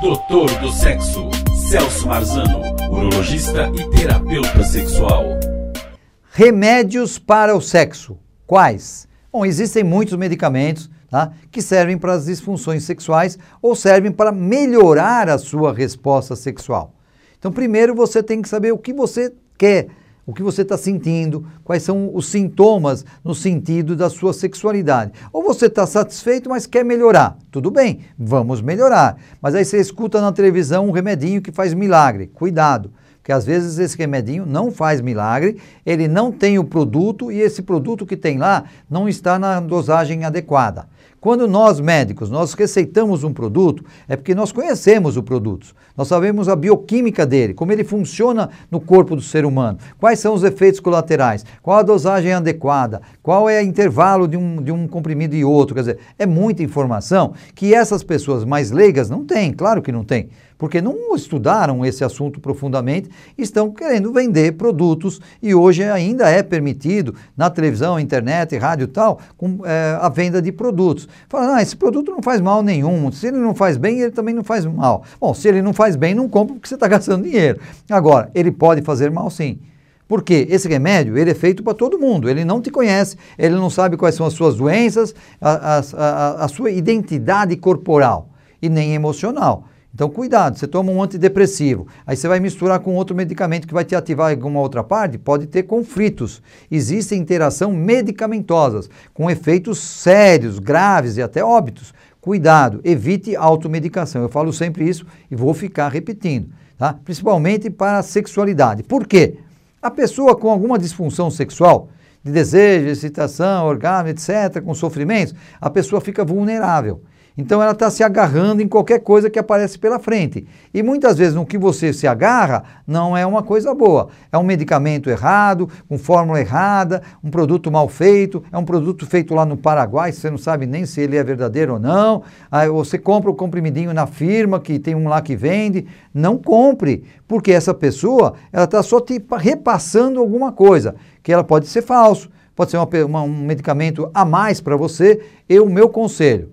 Doutor do Sexo, Celso Marzano, urologista e terapeuta sexual. Remédios para o sexo. Quais? Bom, existem muitos medicamentos tá, que servem para as disfunções sexuais ou servem para melhorar a sua resposta sexual. Então, primeiro você tem que saber o que você quer o que você está sentindo, quais são os sintomas no sentido da sua sexualidade. Ou você está satisfeito, mas quer melhorar. Tudo bem, vamos melhorar. Mas aí você escuta na televisão um remedinho que faz milagre. Cuidado, porque às vezes esse remedinho não faz milagre, ele não tem o produto e esse produto que tem lá não está na dosagem adequada. Quando nós médicos, nós receitamos um produto, é porque nós conhecemos o produto. Nós sabemos a bioquímica dele, como ele funciona no corpo do ser humano, quais são os efeitos colaterais, qual a dosagem adequada, qual é o intervalo de um, de um comprimido e outro. Quer dizer, é muita informação que essas pessoas mais leigas não têm, claro que não têm porque não estudaram esse assunto profundamente, estão querendo vender produtos e hoje ainda é permitido na televisão, internet, rádio e tal, com, é, a venda de produtos. Fala, ah, esse produto não faz mal nenhum, se ele não faz bem, ele também não faz mal. Bom, se ele não faz bem, não compra porque você está gastando dinheiro. Agora, ele pode fazer mal sim. Porque esse remédio ele é feito para todo mundo, ele não te conhece, ele não sabe quais são as suas doenças, a, a, a, a sua identidade corporal e nem emocional. Então, cuidado, você toma um antidepressivo, aí você vai misturar com outro medicamento que vai te ativar em alguma outra parte, pode ter conflitos. Existe interação medicamentosas, com efeitos sérios, graves e até óbitos. Cuidado, evite automedicação. Eu falo sempre isso e vou ficar repetindo, tá? principalmente para a sexualidade. Por quê? A pessoa com alguma disfunção sexual, de desejo, excitação, orgasmo, etc., com sofrimentos, a pessoa fica vulnerável. Então ela está se agarrando em qualquer coisa que aparece pela frente. E muitas vezes no que você se agarra não é uma coisa boa. É um medicamento errado, com fórmula errada, um produto mal feito, é um produto feito lá no Paraguai, você não sabe nem se ele é verdadeiro ou não. Aí você compra o comprimidinho na firma, que tem um lá que vende. Não compre, porque essa pessoa ela está só te repassando alguma coisa, que ela pode ser falso, pode ser uma, uma, um medicamento a mais para você. E o meu conselho,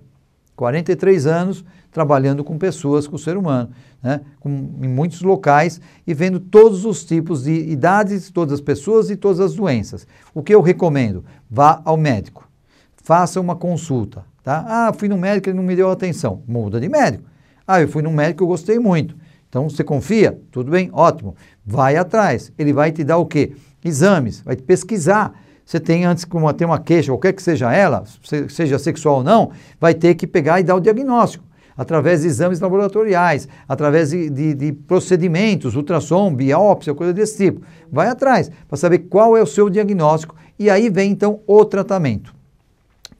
43 anos trabalhando com pessoas, com o ser humano, né? com, em muitos locais e vendo todos os tipos de idades, todas as pessoas e todas as doenças. O que eu recomendo? Vá ao médico, faça uma consulta. Tá? Ah, fui no médico, ele não me deu atenção. Muda de médico. Ah, eu fui no médico, eu gostei muito. Então, você confia? Tudo bem, ótimo. Vai atrás. Ele vai te dar o quê? Exames, vai te pesquisar você tem antes que uma, ter uma queixa, qualquer que seja ela, seja sexual ou não, vai ter que pegar e dar o diagnóstico através de exames laboratoriais, através de, de, de, procedimentos, ultrassom, biópsia, coisa desse tipo. Vai atrás para saber qual é o seu diagnóstico e aí vem então o tratamento.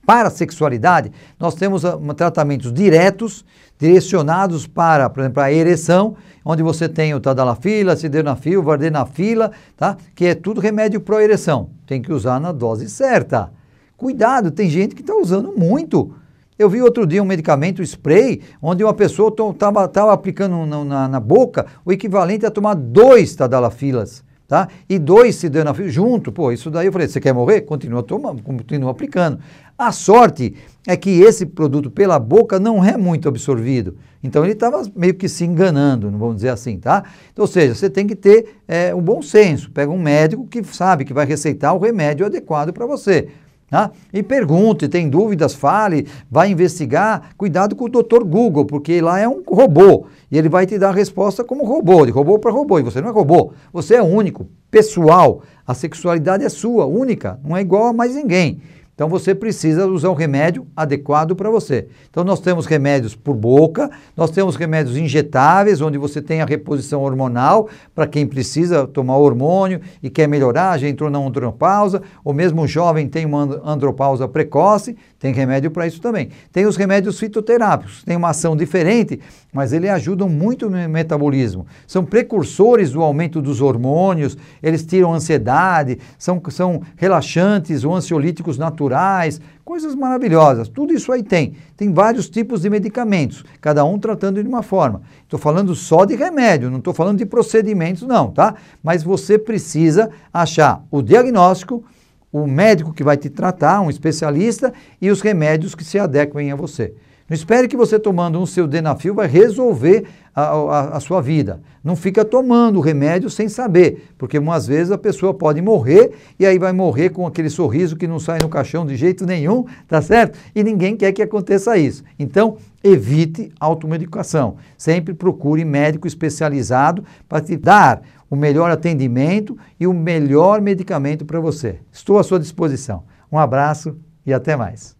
Para a sexualidade, nós temos uh, tratamentos diretos, direcionados para, por exemplo, a ereção, onde você tem o tadalafila, sildenafil, vardenafila, tá? que é tudo remédio para ereção. Tem que usar na dose certa. Cuidado, tem gente que está usando muito. Eu vi outro dia um medicamento spray, onde uma pessoa estava aplicando na, na, na, boca o equivalente a tomar dois tadalafilas tá? E dois sildenafil junto, pô, isso daí eu falei, você quer morrer? Continua tomando, continua aplicando. A sorte é que esse produto pela boca não é muito absorvido. Então ele estava meio que se enganando, não vamos dizer assim, tá? Então, ou seja, você tem que ter é, um bom senso. Pega um médico que sabe que vai receitar o remédio adequado para você. Tá? E pergunte, tem dúvidas, fale, vai investigar. Cuidado com o doutor Google, porque lá é um robô e ele vai te dar a resposta como robô, de robô para robô. E você não é robô, você é único, pessoal. A sexualidade é sua, única, não é igual a mais ninguém. Então você precisa usar um remédio adequado para você. Então nós temos remédios por boca, nós temos remédios injetáveis, onde você tem a reposição hormonal para quem precisa tomar hormônio e quer melhorar, já entrou na andropausa, ou mesmo um jovem tem uma andropausa precoce, tem remédio para isso também. Tem os remédios fitoterápicos, tem uma ação diferente, mas eles ajudam muito no metabolismo. São precursores do aumento dos hormônios, eles tiram ansiedade, são, são relaxantes ou ansiolíticos naturais, coisas maravilhosas. Tudo isso aí tem. Tem vários tipos de medicamentos, cada um tratando de uma forma. Estou falando só de remédio, não estou falando de procedimentos, não, tá? Mas você precisa achar o diagnóstico o médico que vai te tratar, um especialista, e os remédios que se adequem a você. Não espere que você tomando um seu Denafil vai resolver a, a, a, sua vida. Não fica tomando remédio sem saber, porque umas vezes a pessoa pode morrer e aí vai morrer com aquele sorriso que não sai no caixão de jeito nenhum, tá certo? E ninguém quer que aconteça isso. Então, evite automedicação. Sempre procure médico especializado para te dar o melhor atendimento e o melhor medicamento para você. Estou à sua disposição. Um abraço e até mais.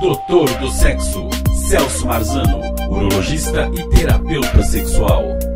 Doutor do Sexo, Celso Marzano, urologista e terapeuta sexual.